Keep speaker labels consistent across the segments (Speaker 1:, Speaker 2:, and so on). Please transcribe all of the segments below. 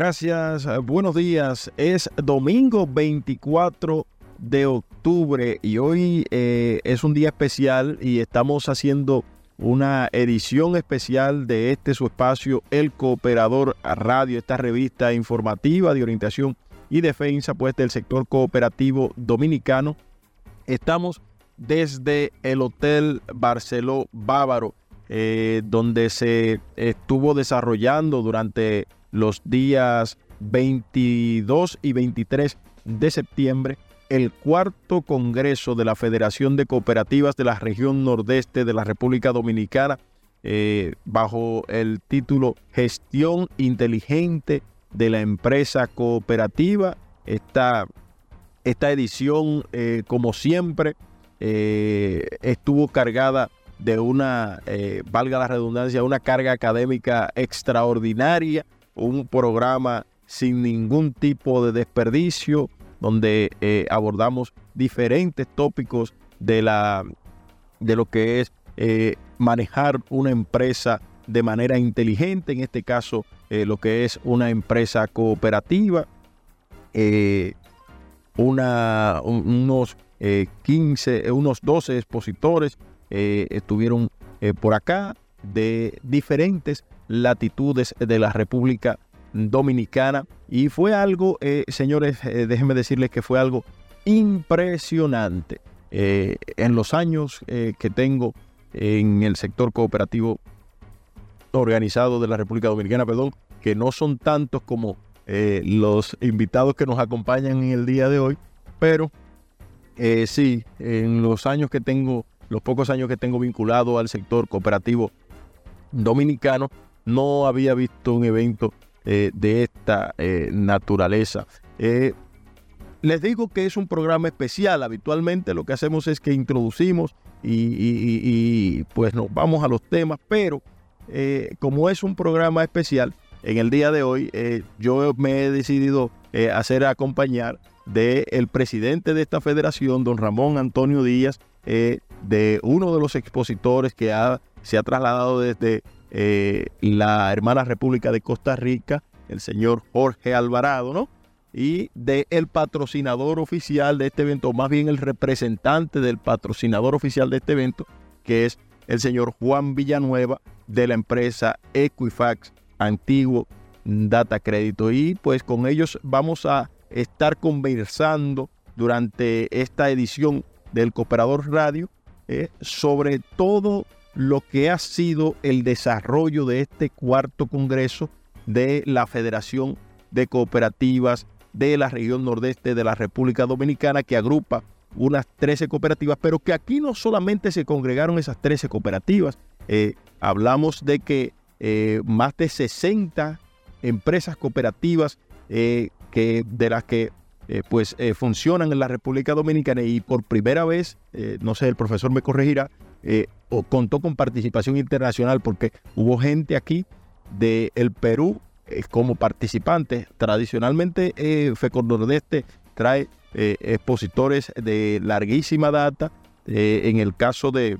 Speaker 1: Gracias, eh, buenos días. Es domingo 24 de octubre y hoy eh, es un día especial y estamos haciendo una edición especial de este su espacio, El Cooperador Radio, esta revista informativa de orientación y defensa pues del sector cooperativo dominicano. Estamos desde el Hotel Barceló Bávaro, eh, donde se estuvo desarrollando durante los días 22 y 23 de septiembre el cuarto Congreso de la Federación de Cooperativas de la región nordeste de la República Dominicana, eh, bajo el título Gestión Inteligente de la Empresa Cooperativa. Esta, esta edición, eh, como siempre, eh, estuvo cargada de una, valga la redundancia, una carga académica extraordinaria un programa sin ningún tipo de desperdicio, donde eh, abordamos diferentes tópicos de, la, de lo que es eh, manejar una empresa de manera inteligente, en este caso eh, lo que es una empresa cooperativa, una, unos 15, unos 12 expositores estuvieron por acá de diferentes latitudes de la República Dominicana. Y fue algo, eh, señores, eh, déjenme decirles que fue algo impresionante. Eh, en los años que tengo en el sector cooperativo organizado de la República Dominicana, perdón, que no son tantos como los invitados que nos acompañan en el día de hoy, pero sí, en los años que tengo, los pocos años que tengo vinculado al sector cooperativo dominicano, no había visto un evento eh, de esta eh, naturaleza. Eh, les digo que es un programa especial. Habitualmente lo que hacemos es que introducimos y, pues nos vamos a los temas, pero como es un programa especial, en el día de hoy yo me he decidido hacer acompañar del presidente de esta federación, don Ramón Antonio Díaz, de uno de los expositores que se ha trasladado desde la hermana República de Costa Rica, el señor Jorge Alvarado, ¿no? y del el patrocinador oficial de este evento, más bien el representante del patrocinador oficial de este evento, que es el señor Juan Villanueva de la empresa Equifax Antiguo Data Crédito. Y pues con ellos vamos a estar conversando durante esta edición del Cooperador Radio eh, sobre todo lo que ha sido el desarrollo de este cuarto congreso de la Federación de Cooperativas de la región nordeste de la República Dominicana que agrupa unas 13 cooperativas, pero que aquí no solamente se congregaron esas 13 cooperativas, eh, hablamos de que eh, más de 60 empresas cooperativas eh, que, de las que pues funcionan en la República Dominicana y por primera vez, no sé, el profesor me corregirá, o contó con participación internacional porque hubo gente aquí del el Perú, eh, como participantes. Tradicionalmente, eh, FECOR Nordeste trae eh, expositores de larguísima data. en el caso de,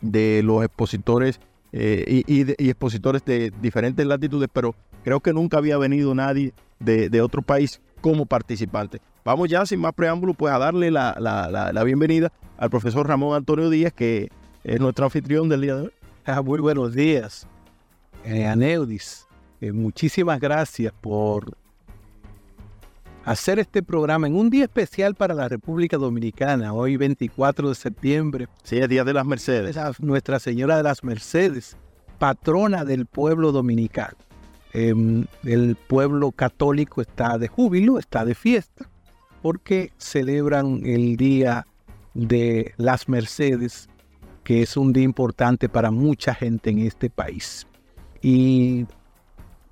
Speaker 1: de los expositores y, expositores de diferentes latitudes, pero creo que nunca había venido nadie de, otro país como participante. Vamos ya, sin más preámbulo, pues a darle la, la, bienvenida al profesor Ramón Antonio Díaz, que es nuestro anfitrión del día de hoy.
Speaker 2: Ah, muy buenos días, Aneudis. Eh, muchísimas gracias por hacer este programa en un día especial para la República Dominicana, hoy 24 de septiembre.
Speaker 1: Sí, el Día de las Mercedes.
Speaker 2: Nuestra Señora de las Mercedes, patrona del pueblo dominicano. Em, el pueblo católico está de júbilo, está de fiesta, porque celebran el Día de las Mercedes, que es un día importante para mucha gente en este país. Y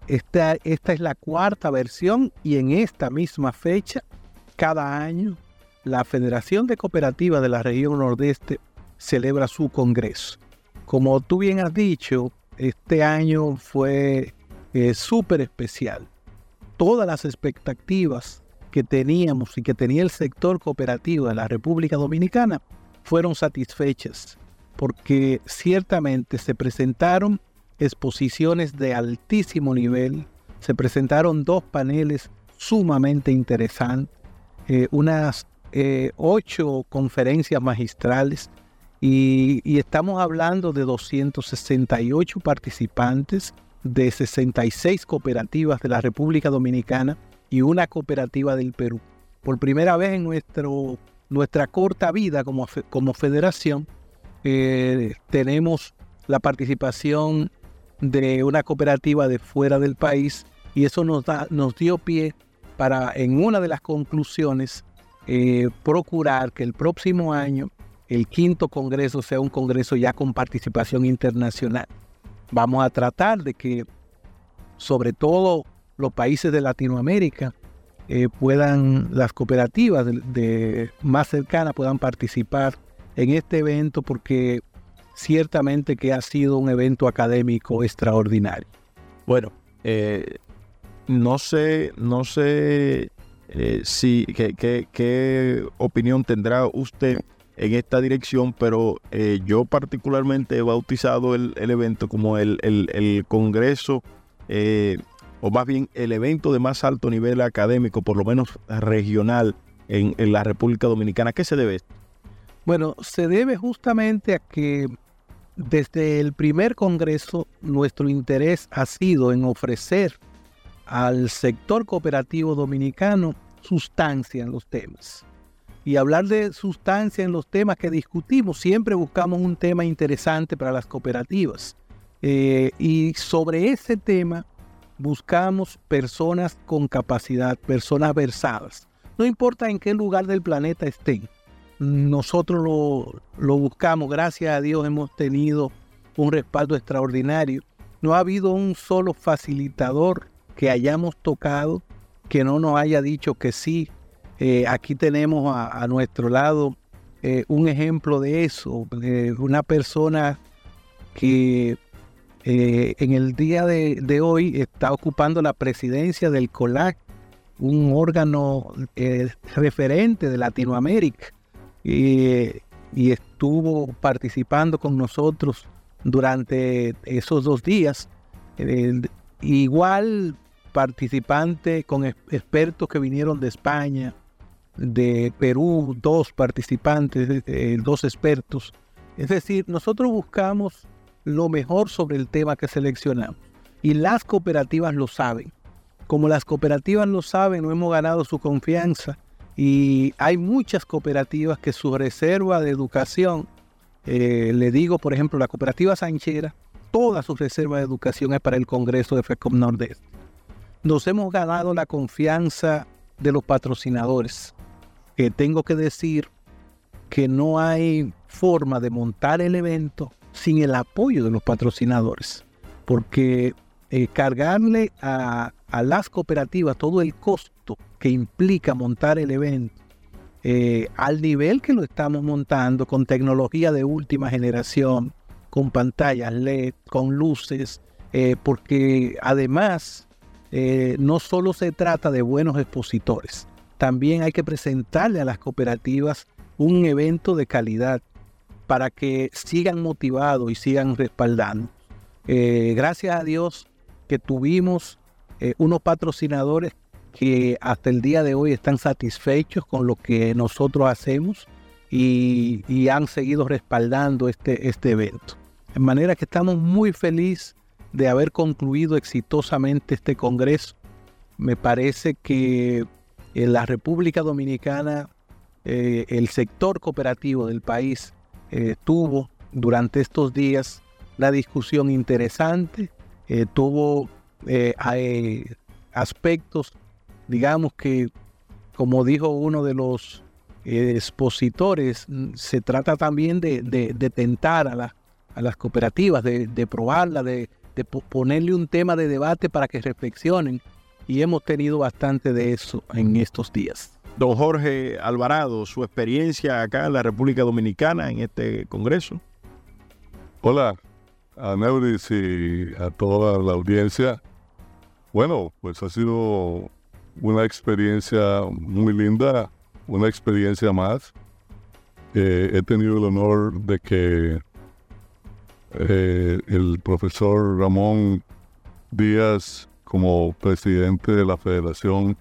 Speaker 2: esta, esta es la cuarta versión y en esta misma fecha, cada año, la Federación de Cooperativas de la región nordeste celebra su congreso. Como tú bien has dicho, este año fue eh, súper especial. Todas las expectativas que teníamos y que tenía el sector cooperativo de la República Dominicana fueron satisfechas, porque ciertamente se presentaron exposiciones de altísimo nivel, se presentaron dos paneles sumamente interesantes, eh, unas eh, ocho conferencias magistrales y, y, estamos hablando de 268 participantes de 66 cooperativas de la República Dominicana y una cooperativa del Perú. Por primera vez en nuestro, nuestra corta vida como, como federación, eh, tenemos la participación de una cooperativa de fuera del país y eso nos, da, nos dio pie para en una de las conclusiones eh, procurar que el próximo año el quinto congreso sea un congreso ya con participación internacional. Vamos a tratar de que sobre todo los países de Latinoamérica eh, puedan, las cooperativas de, más cercanas puedan participar en este evento porque ciertamente que ha sido un evento académico extraordinario.
Speaker 1: Bueno, eh, no sé, no sé eh, si qué, opinión tendrá usted en esta dirección, pero yo particularmente he bautizado el, evento como el, Congreso, o más bien el evento de más alto nivel académico, por lo menos regional, en, la República Dominicana. ¿Qué se debe esto?
Speaker 2: Bueno, se debe justamente a que desde el primer Congreso, nuestro interés ha sido en ofrecer al sector cooperativo dominicano sustancia en los temas. Y hablar de sustancia en los temas que discutimos, siempre buscamos un tema interesante para las cooperativas. Eh, y sobre ese tema buscamos personas con capacidad, personas versadas. No importa en qué lugar del planeta estén nosotros lo, buscamos, gracias a Dios hemos tenido un respaldo extraordinario. No ha habido un solo facilitador que hayamos tocado que no nos haya dicho que sí Eh, aquí tenemos a, nuestro lado eh, un ejemplo de eso, una persona que en el día de, hoy está ocupando la presidencia del COLAC, un órgano referente de Latinoamérica, y estuvo participando con nosotros durante esos dos días. igual participante con expertos que vinieron de España, de Perú, dos participantes, eh, dos expertos. Es decir, nosotros buscamos lo mejor sobre el tema que seleccionamos. Y las cooperativas lo saben. Como las cooperativas lo saben, no hemos ganado su confianza. Y hay muchas cooperativas que su reserva de educación, eh, le digo, por ejemplo, la cooperativa Sanchera, toda su reserva de educación es para el Congreso de FECOM Nordeste nos hemos ganado la confianza de los patrocinadores. Que tengo que decir que no hay forma de montar el evento sin el apoyo de los patrocinadores, porque eh, cargarle a, las cooperativas todo el costo que implica montar el evento, eh, al nivel que lo estamos montando, con tecnología de última generación, con pantallas LED, con luces, eh, porque además no solo se trata de buenos expositores, también hay que presentarle a las cooperativas un evento de calidad para que sigan motivados y sigan respaldando. Eh, gracias a Dios que tuvimos eh, unos patrocinadores que hasta el día de hoy están satisfechos con lo que nosotros hacemos y, han seguido respaldando este, este evento. De manera que estamos muy felices de haber concluido exitosamente este Congreso. Me parece que en la República Dominicana eh, el sector cooperativo del país eh, tuvo durante estos días la discusión interesante, eh, tuvo aspectos, digamos que, como dijo uno de los expositores, se trata también de, tentar a, a, las cooperativas, de, de probarla, de, de ponerle un tema de debate para que reflexionen y hemos tenido bastante de eso en estos días.
Speaker 1: Don Jorge Alvarado, su experiencia acá en la República Dominicana en este Congreso.
Speaker 3: Hola a Neuris y a toda la audiencia. Bueno, pues ha sido una experiencia muy linda, una experiencia más. Eh, he tenido el honor de que eh, el profesor Ramón Díaz, como presidente de la federación,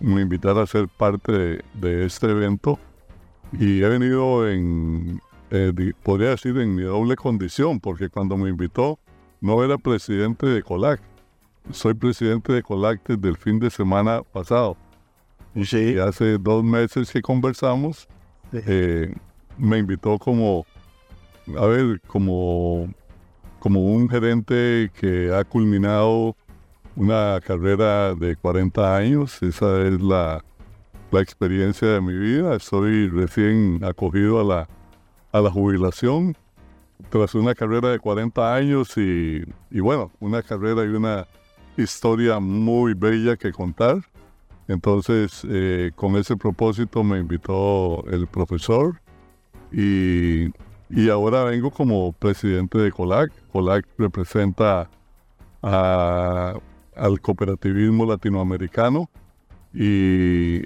Speaker 3: me invitara a ser parte de, este evento. Y he venido en, eh, podría decir, en mi doble condición, porque cuando me invitó no era presidente de COLAC, soy presidente de COLAC desde el fin de semana pasado. Y hace dos meses que conversamos, eh, me invitó como a ver, como, como un gerente que ha culminado una carrera de 40 años, esa es la, experiencia de mi vida. Estoy recién acogido a la, a la jubilación tras una carrera de 40 años y, bueno, una carrera y una historia muy bella que contar. Entonces, eh, con ese propósito me invitó el profesor y y ahora vengo como presidente de COLAC. COLAC representa al cooperativismo latinoamericano y,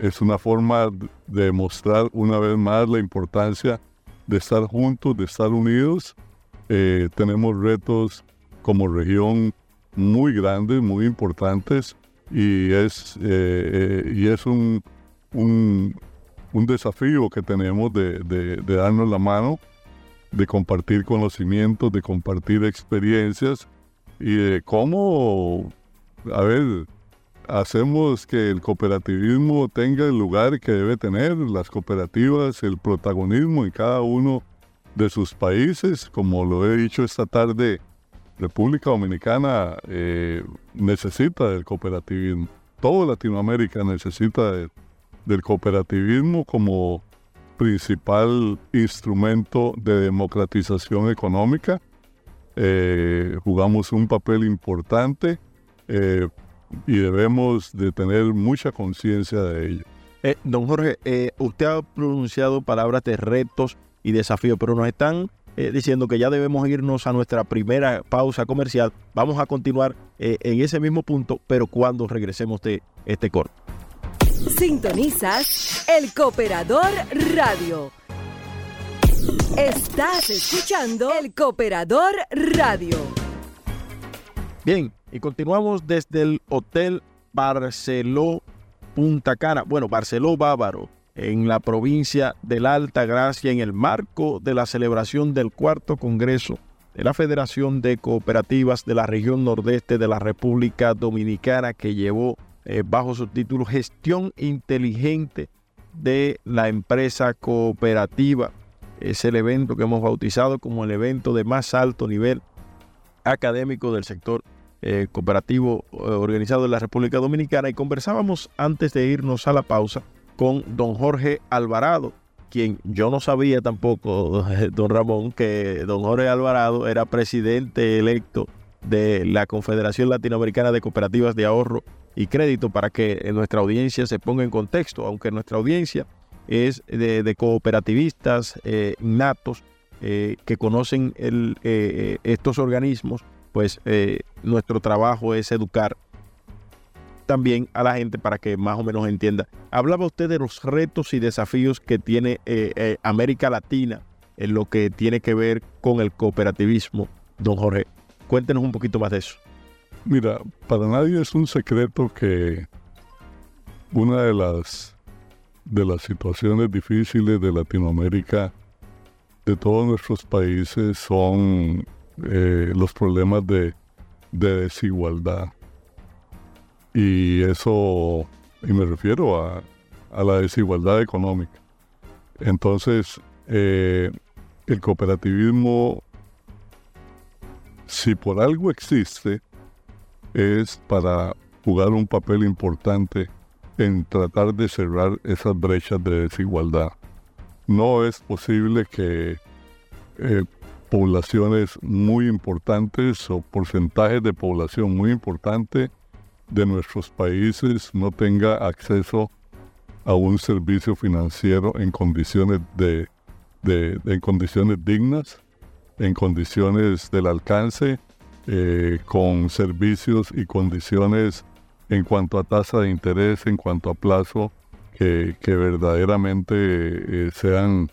Speaker 3: es una forma de mostrar una vez más la importancia de estar juntos, de estar unidos. Eh, tenemos retos como región muy grandes, muy importantes y es, eh, eh, y es un, un desafío que tenemos de, darnos la mano, de compartir conocimientos, de compartir experiencias y de cómo, a ver, hacemos que el cooperativismo tenga el lugar que debe tener, las cooperativas, el protagonismo en cada uno de sus países, como lo he dicho esta tarde, República Dominicana eh, necesita del cooperativismo, toda Latinoamérica necesita de, del cooperativismo como principal instrumento de democratización económica. Eh, jugamos un papel importante. Eh, y debemos de tener mucha conciencia de ello.
Speaker 1: Eh, don Jorge, eh, usted ha pronunciado palabras de retos y desafíos, pero nos están eh, diciendo que ya debemos irnos a nuestra primera pausa comercial. Vamos a continuar en ese mismo punto, pero cuando regresemos de este corte.
Speaker 4: Sintonizas el Cooperador Radio. Estás escuchando el Cooperador Radio.
Speaker 1: Bien, y continuamos desde el Hotel Barceló Punta Cana, bueno, Barceló Bávaro, en la provincia de la Alta Gracia, en el marco de la celebración del cuarto Congreso de la Federación de Cooperativas de la región nordeste de la República Dominicana, que llevó eh, bajo su título Gestión Inteligente de la Empresa Cooperativa. Es el evento que hemos bautizado como el evento de más alto nivel académico del sector eh, cooperativo eh, organizado en la República Dominicana. Y conversábamos antes de irnos a la pausa con don Jorge Alvarado, quien yo no sabía tampoco, don Ramón, que don Jorge Alvarado era presidente electo de la Confederación Latinoamericana de Cooperativas de Ahorro y Crédito para que nuestra audiencia se ponga en contexto, aunque nuestra audiencia es de, cooperativistas eh, natos que conocen estos organismos pues eh, nuestro trabajo es educar también a la gente para que más o menos entienda. Hablaba usted de los retos y desafíos que tiene eh, eh, América Latina en lo que tiene que ver con el cooperativismo. Don Jorge, cuéntenos un poquito más de eso.
Speaker 3: Mira, para nadie es un secreto que una de las de las situaciones difíciles de Latinoamérica, de todos nuestros países, son eh, los problemas de, desigualdad. Y eso, y me refiero a, la desigualdad económica. Entonces, eh, el cooperativismo, si por algo existe, es para jugar un papel importante en tratar de cerrar esas brechas de desigualdad. No es posible que eh, poblaciones muy importantes o porcentajes de población muy importante de nuestros países no tenga acceso a un servicio financiero en condiciones de, en condiciones dignas, en condiciones del alcance, eh, con servicios y condiciones en cuanto a tasa de interés, en cuanto a plazo, que, verdaderamente eh, sean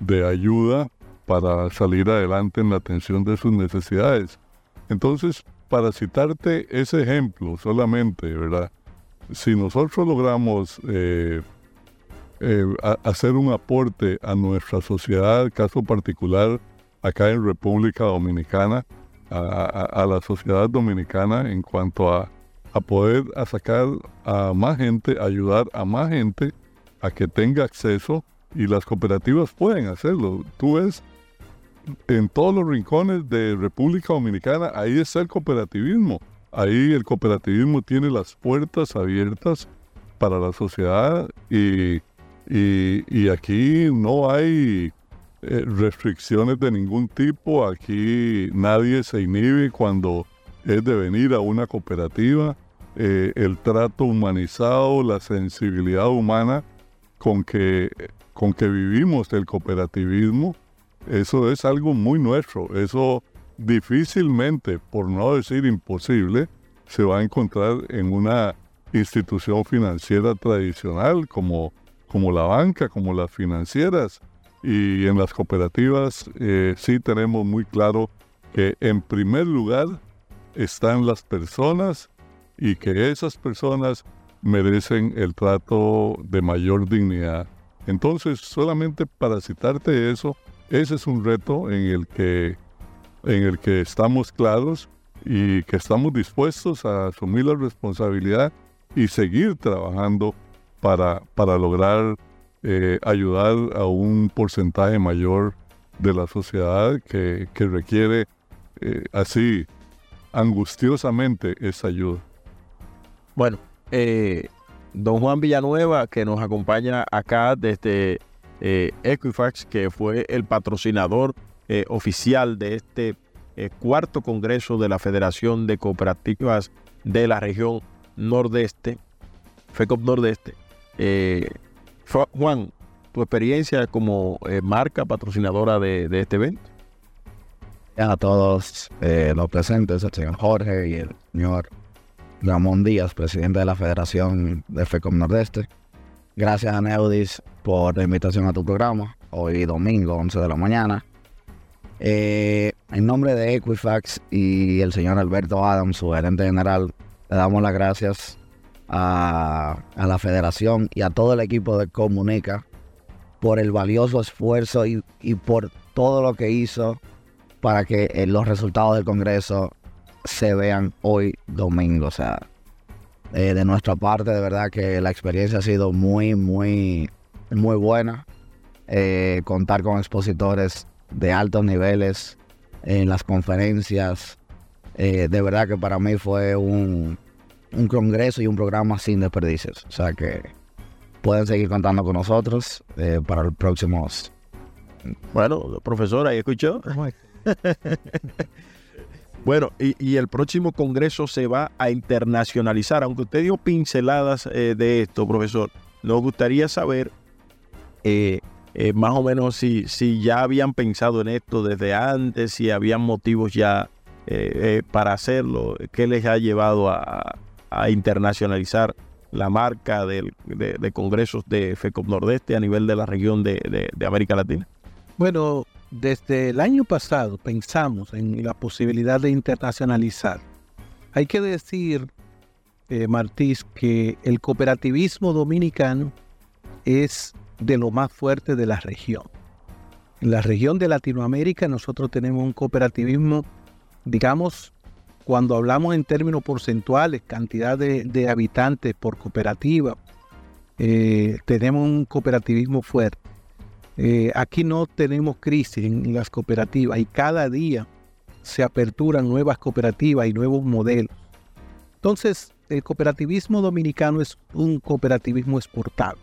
Speaker 3: de ayuda para salir adelante en la atención de sus necesidades. Entonces, para citarte ese ejemplo solamente, ¿verdad? Si nosotros logramos eh, eh, hacer un aporte a nuestra sociedad, caso particular acá en República Dominicana, a, la sociedad dominicana en cuanto a, a poder sacar a más gente, ayudar a más gente a que tenga acceso y las cooperativas pueden hacerlo. Tú ves en todos los rincones de República Dominicana, ahí está el cooperativismo. Ahí el cooperativismo tiene las puertas abiertas para la sociedad y, aquí no hay eh, restricciones de ningún tipo. Aquí nadie se inhibe cuando es de venir a una cooperativa. Eh, el trato humanizado, la sensibilidad humana con que, con que vivimos el cooperativismo eso es algo muy nuestro. Eso difícilmente, por no decir imposible, se va a encontrar en una institución financiera tradicional como, como la banca, como las financieras. Y en las cooperativas eh, sí tenemos muy claro que en primer lugar están las personas y que esas personas merecen el trato de mayor dignidad. Entonces, solamente para citarte eso, ese es un reto en el que, en el que estamos claros y que estamos dispuestos a asumir la responsabilidad y seguir trabajando para, para lograr eh, ayudar a un porcentaje mayor de la sociedad que, requiere eh, así angustiosamente esa ayuda.
Speaker 1: Bueno, eh, don Juan Villanueva, que nos acompaña acá desde eh, Equifax, que fue el patrocinador eh, oficial de este eh, cuarto congreso de la Federación de Cooperativas de la región Nordeste, FECOP Nordeste. Juan, tu experiencia como marca patrocinadora de, este evento.
Speaker 5: A todos los presentes, el señor Jorge y el señor Ramón Díaz, presidente de la Federación de FECOP Nordeste. Gracias a Neudis por la invitación a tu programa, hoy domingo, 11 de la mañana. Eh, en nombre de Equifax y el señor Alberto Adams, su gerente general, le damos las gracias a, la federación y a todo el equipo de Comunica por el valioso esfuerzo y, por todo lo que hizo para que eh, los resultados del Congreso se vean hoy domingo. O sea, eh, de nuestra parte, de verdad que la experiencia ha sido muy, muy, muy buena. contar con expositores de altos niveles en las conferencias. Eh, de verdad que para mí fue un, congreso y un programa sin desperdicios. O sea que pueden seguir contando con nosotros eh, para los próximos.
Speaker 1: Bueno, profesor, ahí escuchó. bueno, y, el próximo congreso se va a internacionalizar. Aunque usted dio pinceladas eh, de esto, profesor, nos gustaría saber eh, más o menos si, si ya habían pensado en esto desde antes, si habían motivos ya eh, eh, para hacerlo, qué les ha llevado a, internacionalizar la marca de, congresos de FECOP Nordeste a nivel de la región de, América Latina.
Speaker 2: Bueno, desde el año pasado pensamos en la posibilidad de internacionalizar. Hay que decir, eh, Martís, que el cooperativismo dominicano es de lo más fuerte de la región. En la región de Latinoamérica nosotros tenemos un cooperativismo, digamos, cuando hablamos en términos porcentuales, cantidad de, habitantes por cooperativa, eh, tenemos un cooperativismo fuerte. Eh, aquí no tenemos crisis en las cooperativas y cada día se aperturan nuevas cooperativas y nuevos modelos. Entonces, el cooperativismo dominicano es un cooperativismo exportable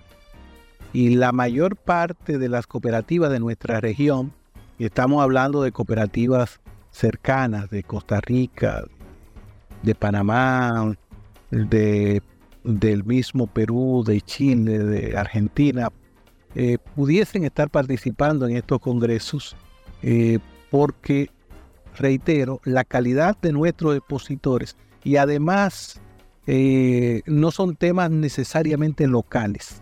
Speaker 2: y la mayor parte de las cooperativas de nuestra región, y estamos hablando de cooperativas cercanas de Costa Rica, de Panamá, de, del mismo Perú, de Chile, de Argentina, eh, pudiesen estar participando en estos congresos eh, porque, reitero, la calidad de nuestros expositores y además eh, no son temas necesariamente locales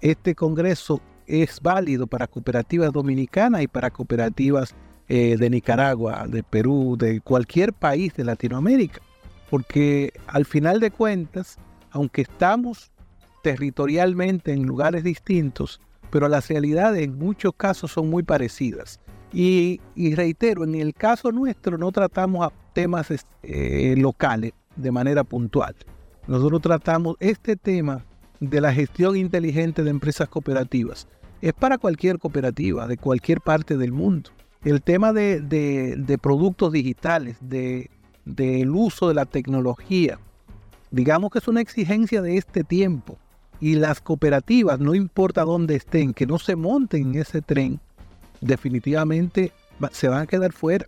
Speaker 2: este Congreso es válido para cooperativas dominicanas y para cooperativas de Nicaragua, de Perú, de cualquier país de Latinoamérica. Porque al final de cuentas, aunque estamos territorialmente en lugares distintos, pero las realidades en muchos casos son muy parecidas. Y, reitero, en el caso nuestro no tratamos temas eh, locales de manera puntual. Nosotros tratamos este tema de la gestión inteligente de empresas cooperativas. Es para cualquier cooperativa de cualquier parte del mundo. El tema de, productos digitales, del de, uso de la tecnología, digamos que es una exigencia de este tiempo. Y las cooperativas, no importa dónde estén, que no se monten en ese tren, definitivamente se van a quedar fuera.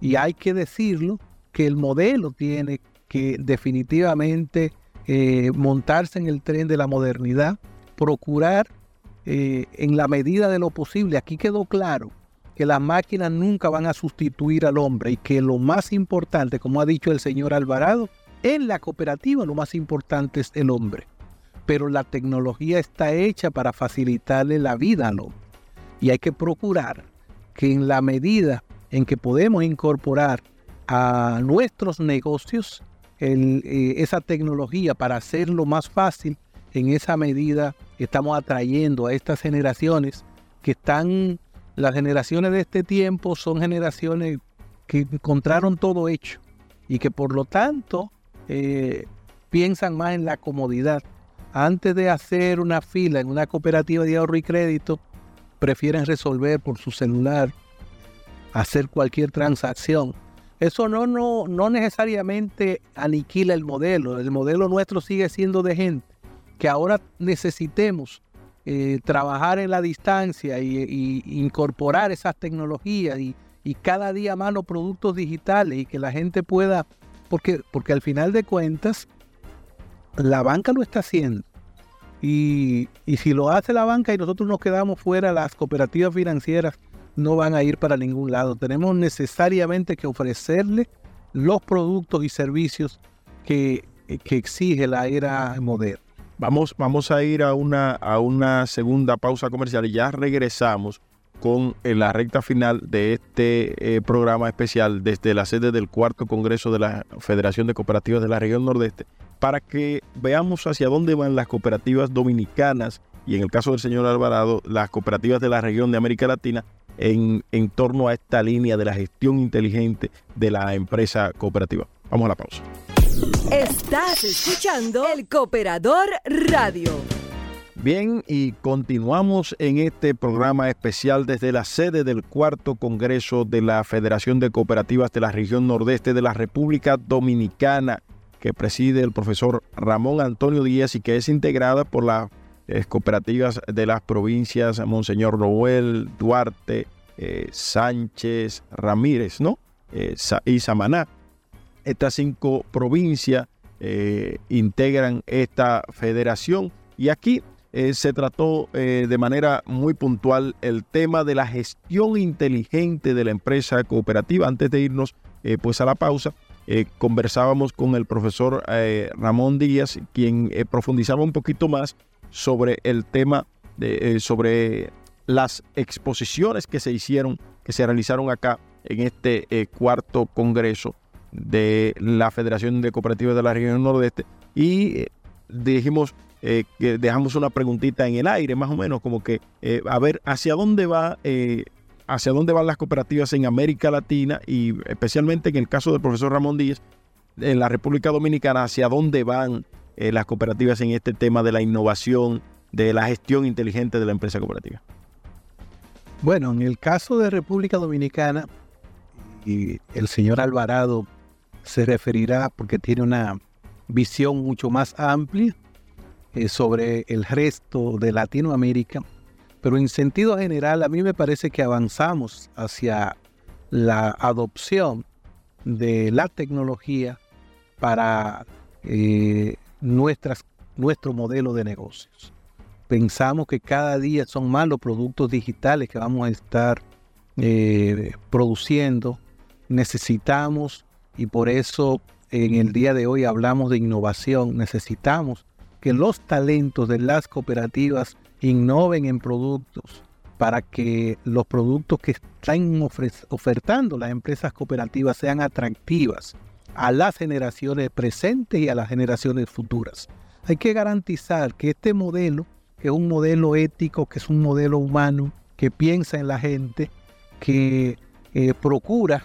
Speaker 2: Y hay que decirlo que el modelo tiene que definitivamente eh, montarse en el tren de la modernidad, procurar eh, en la medida de lo posible, aquí quedó claro que las máquinas nunca van a sustituir al hombre y que lo más importante, como ha dicho el señor Alvarado, en la cooperativa lo más importante es el hombre. Pero la tecnología está hecha para facilitarle la vida al hombre. Y hay que procurar que en la medida en que podemos incorporar a nuestros negocios eh, esa tecnología para hacerlo más fácil, en esa medida estamos atrayendo a estas generaciones que están, las generaciones de este tiempo son generaciones que encontraron todo hecho y que por lo tanto eh, piensan más en la comodidad. Antes de hacer una fila en una cooperativa de ahorro y crédito, prefieren resolver por su celular, hacer cualquier transacción eso no, no, no necesariamente aniquila el modelo. El modelo nuestro sigue siendo de gente. Que ahora necesitemos eh, trabajar en la distancia y, incorporar esas tecnologías y, cada día más los productos digitales y que la gente pueda, porque, porque al final de cuentas, la banca lo está haciendo. Y, y si lo hace la banca y nosotros nos quedamos fuera, las cooperativas financieras no van a ir para ningún lado. Tenemos necesariamente que ofrecerle los productos y servicios que, que exige la era moderna.
Speaker 1: Vamos, vamos a ir a una, a una segunda pausa comercial y ya regresamos con la recta final de este eh, programa especial desde la sede del cuarto Congreso de la Federación de Cooperativas de la Región Nordeste para que veamos hacia dónde van las cooperativas dominicanas y en el caso del señor Alvarado, las cooperativas de la región de América Latina en, en torno a esta línea de la gestión inteligente de la empresa cooperativa. Vamos a la pausa.
Speaker 4: Estás escuchando el Cooperador Radio.
Speaker 1: Bien, y continuamos en este programa especial desde la sede del cuarto Congreso de la Federación de Cooperativas de la región nordeste de la República Dominicana, que preside el profesor Ramón Antonio Díaz y que es integrada por las eh, cooperativas de las provincias Monseñor Noel, Duarte, eh, Sánchez, Ramírez, ¿no? Eh, y Samaná. Estas cinco provincias integran esta federación y aquí se trató de manera muy puntual el tema de la gestión inteligente de la empresa cooperativa. Antes de irnos pues a la pausa, conversábamos con el profesor Ramón Díaz, quien profundizaba un poquito más sobre el tema de, sobre las exposiciones que se hicieron, que se realizaron acá en este cuarto congreso de la Federación de Cooperativas de la Región Nordeste. Y dijimos eh, que dejamos una preguntita en el aire, más o menos, como que eh, a ver hacia dónde va, eh, hacia dónde van las cooperativas en América Latina y especialmente en el caso del profesor Ramón Díaz, en la República Dominicana, hacia dónde van las cooperativas en este tema de la innovación, de la gestión inteligente de la empresa cooperativa.
Speaker 2: Bueno, en el caso de República Dominicana, y el señor Alvarado se referirá porque tiene una visión mucho más amplia eh, sobre el resto de Latinoamérica, pero en sentido general a mí me parece que avanzamos hacia la adopción de la tecnología para eh, nuestras, nuestro modelo de negocios. Pensamos que cada día son más los productos digitales que vamos a estar eh, produciendo. Necesitamos, y por eso en el día de hoy hablamos de innovación, necesitamos que los talentos de las cooperativas innoven en productos para que los productos que están ofertando las empresas cooperativas sean atractivas a las generaciones presentes y a las generaciones futuras. Hay que garantizar que este modelo, que es un modelo ético, que es un modelo humano, que piensa en la gente, que eh, procura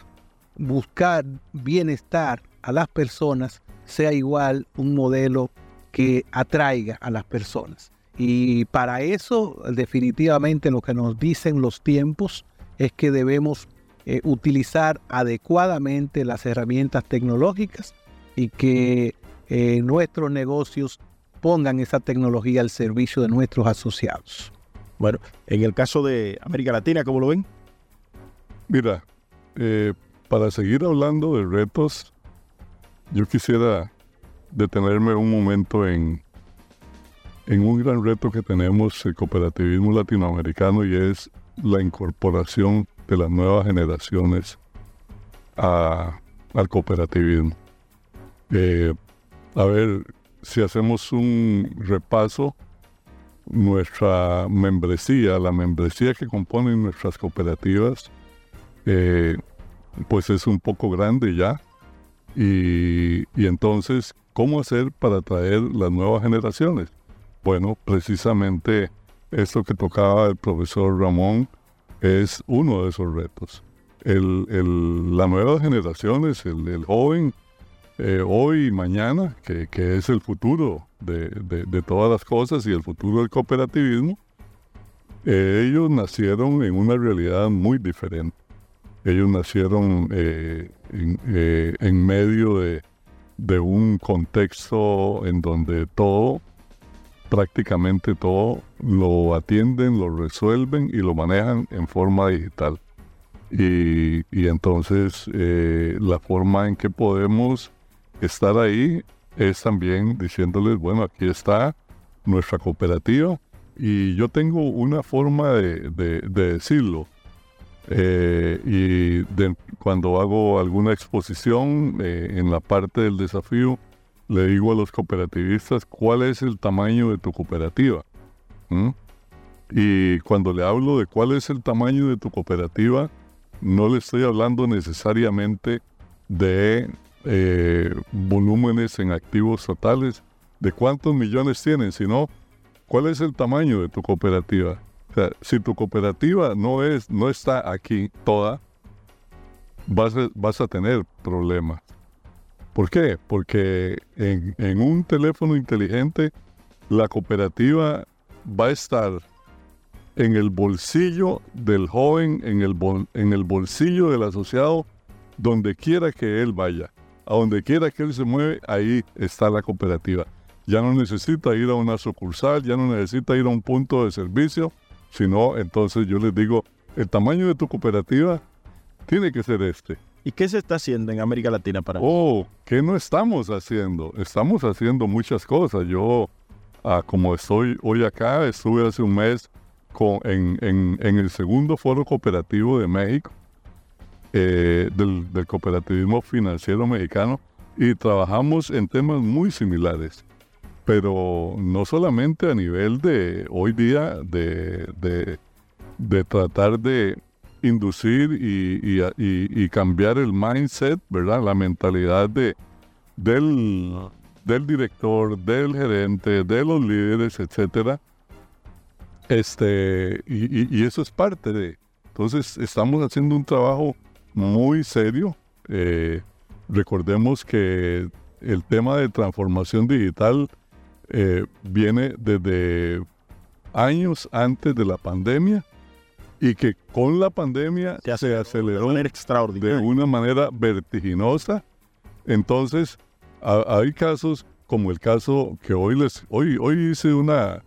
Speaker 2: buscar bienestar a las personas, sea igual un modelo que atraiga a las personas. Y para eso, definitivamente lo que nos dicen los tiempos es que debemos eh, utilizar adecuadamente las herramientas tecnológicas y que eh, nuestros negocios pongan esa tecnología al servicio de nuestros asociados.
Speaker 1: Bueno, en el caso de América Latina, ¿cómo lo ven?
Speaker 3: Mira, eh, para seguir hablando de retos, yo quisiera detenerme un momento en, en un gran reto que tenemos el cooperativismo latinoamericano y es la incorporación de las nuevas generaciones al cooperativismo. Eh, a ver, si hacemos un repaso, nuestra membresía, la membresía que componen nuestras cooperativas, eh, pues es un poco grande ya. Y, y entonces ¿Cómo hacer para atraer las nuevas generaciones? Bueno, precisamente esto que tocaba el profesor Ramón es uno de esos retos. El, el, las nuevas generaciones, el, joven eh, hoy y mañana, que, es el futuro de, todas las cosas y el futuro del cooperativismo, eh, ellos nacieron en una realidad muy diferente. Ellos nacieron eh, en medio de, de un contexto en donde todo, prácticamente todo, lo atienden, lo resuelven y lo manejan en forma digital. Y, entonces eh, la forma en que podemos estar ahí es también diciéndoles, bueno, aquí está nuestra cooperativa y yo tengo una forma de, decirlo. Eh, y cuando hago alguna exposición eh, en la parte del desafío, le digo a los cooperativistas cuál es el tamaño de tu cooperativa. Y cuando le hablo de cuál es el tamaño de tu cooperativa, no le estoy hablando necesariamente de eh, volúmenes en activos totales, de cuántos millones tienen, sino cuál es el tamaño de tu cooperativa. Si tu cooperativa no, es, no está aquí toda, vas vas a tener problemas. ¿Por qué? Porque en, un teléfono inteligente la cooperativa va a estar en el bolsillo del joven, en el, en el bolsillo del asociado, donde quiera que él vaya. A donde quiera que él se mueve, ahí está la cooperativa. Ya no necesita ir a una sucursal, ya no necesita ir a un punto de servicio, sino entonces yo les digo, el tamaño de tu cooperativa tiene que ser este.
Speaker 1: ¿Y qué se está haciendo en América Latina para
Speaker 3: Oh, ¿qué no estamos haciendo? Estamos haciendo muchas cosas. Yo, ah, como estoy hoy acá, estuve hace un mes en, el segundo foro cooperativo de México, eh, del, cooperativismo financiero mexicano, y trabajamos en temas muy similares, pero no solamente a nivel de hoy día de, tratar de inducir y, cambiar el mindset, ¿verdad? La mentalidad de, del, del director, del gerente, de los líderes, etcétera, este, y, eso es parte de. Entonces, estamos haciendo un trabajo muy serio. Eh, recordemos que el tema de transformación digital eh, viene desde años antes de la pandemia y que con la pandemia se, aceleró de una manera vertiginosa. Entonces, hay casos como el caso que hoy les hoy hoy hice una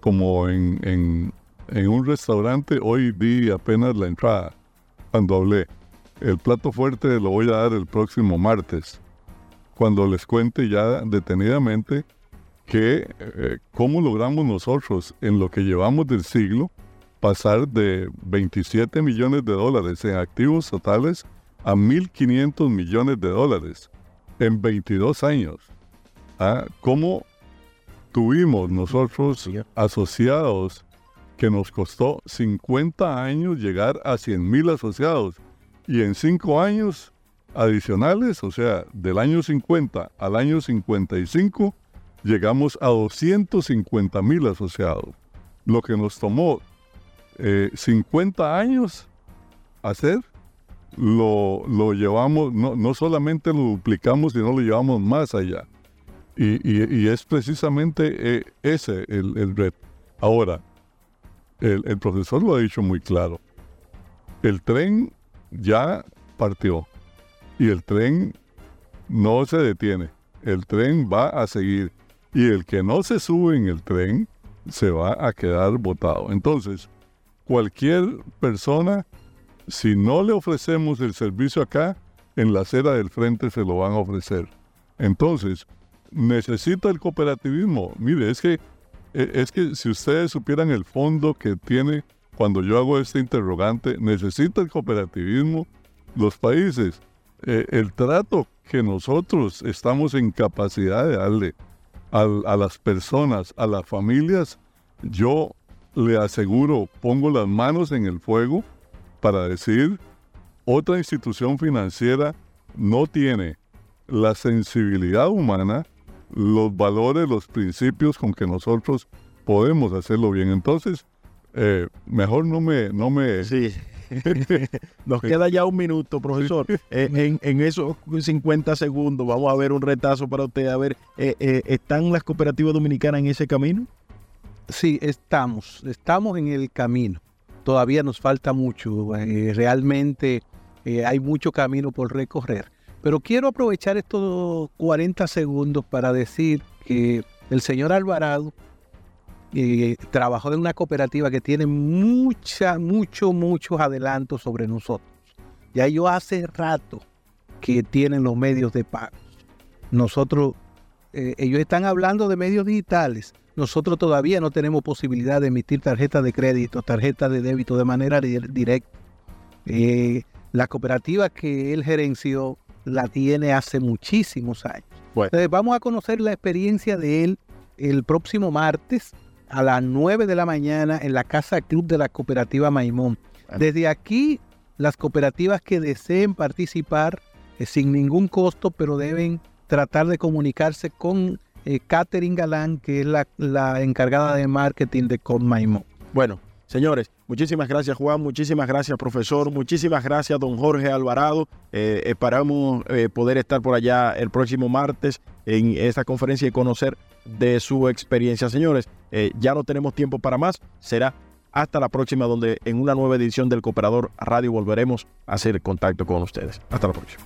Speaker 3: como en, un restaurante, hoy di apenas la entrada cuando hablé. El plato fuerte lo voy a dar el próximo martes, cuando les cuente ya detenidamente que eh, cómo logramos nosotros en lo que llevamos del siglo pasar de 27 millones de dólares en activos totales a 1.500 millones de dólares en 22 años. ¿Ah? ¿Cómo tuvimos nosotros asociados que nos costó 50 años llegar a 100 mil asociados y en 5 años adicionales, o sea, del año 50 al año 55, llegamos a 250 mil asociados. Lo que nos tomó 50 eh, años hacer, lo, lo llevamos, no, no solamente lo duplicamos, sino lo llevamos más allá. Y, es precisamente eh, ese el, el reto. Ahora, el, el, profesor lo ha dicho muy claro. El tren ya partió y el tren no se detiene. El tren va a seguir y el que no se sube en el tren se va a quedar botado. Entonces, cualquier persona, si no le ofrecemos el servicio acá, en la acera del frente se lo van a ofrecer. Entonces, necesita el cooperativismo. Mire, es que, e, es que si ustedes supieran el fondo que tiene cuando yo hago este interrogante, necesita el cooperativismo los países. E, el trato que nosotros estamos en capacidad de darle a las personas, a las familias, yo le aseguro, pongo las manos en el fuego para decir, otra institución financiera no tiene la sensibilidad humana los valores, los principios con que nosotros podemos hacerlo bien. Entonces, eh, mejor no me... No me...
Speaker 1: Sí. Nos queda ya un minuto, profesor. Eh, en, esos 50 segundos vamos a ver un retazo para usted. A ver, eh, ¿están las cooperativas dominicanas en ese camino?
Speaker 2: Sí, estamos. Estamos en el camino. Todavía nos falta mucho. realmente hay mucho camino por recorrer. Pero quiero aprovechar estos 40 segundos para decir que el señor Alvarado eh, trabajó en una cooperativa que tiene mucha, mucho, muchos adelantos sobre nosotros. Ya ellos hace rato que tienen los medios de pago. Nosotros eh, ellos están hablando de medios digitales. Nosotros todavía no tenemos posibilidad de emitir tarjeta de crédito, tarjeta de débito de manera directa. Eh, la cooperativa que él gerenció la tiene hace muchísimos años. Entonces vamos a conocer la experiencia de él el próximo martes a las 9 de la mañana en la Casa Club de la Cooperativa Maimón. Desde aquí, las cooperativas que deseen participar eh, sin ningún costo, pero deben tratar de comunicarse con eh, Catherine Galán, que es la, encargada de marketing de Maimón.
Speaker 1: Bueno, señores, muchísimas gracias Juan, muchísimas gracias profesor, muchísimas gracias don Jorge Alvarado. Eh, esperamos poder estar por allá el próximo martes en esta conferencia y conocer de su experiencia. Señores, ya no tenemos tiempo para más, será hasta la próxima donde en una nueva edición del Cooperador Radio volveremos a hacer contacto con ustedes. Hasta la próxima.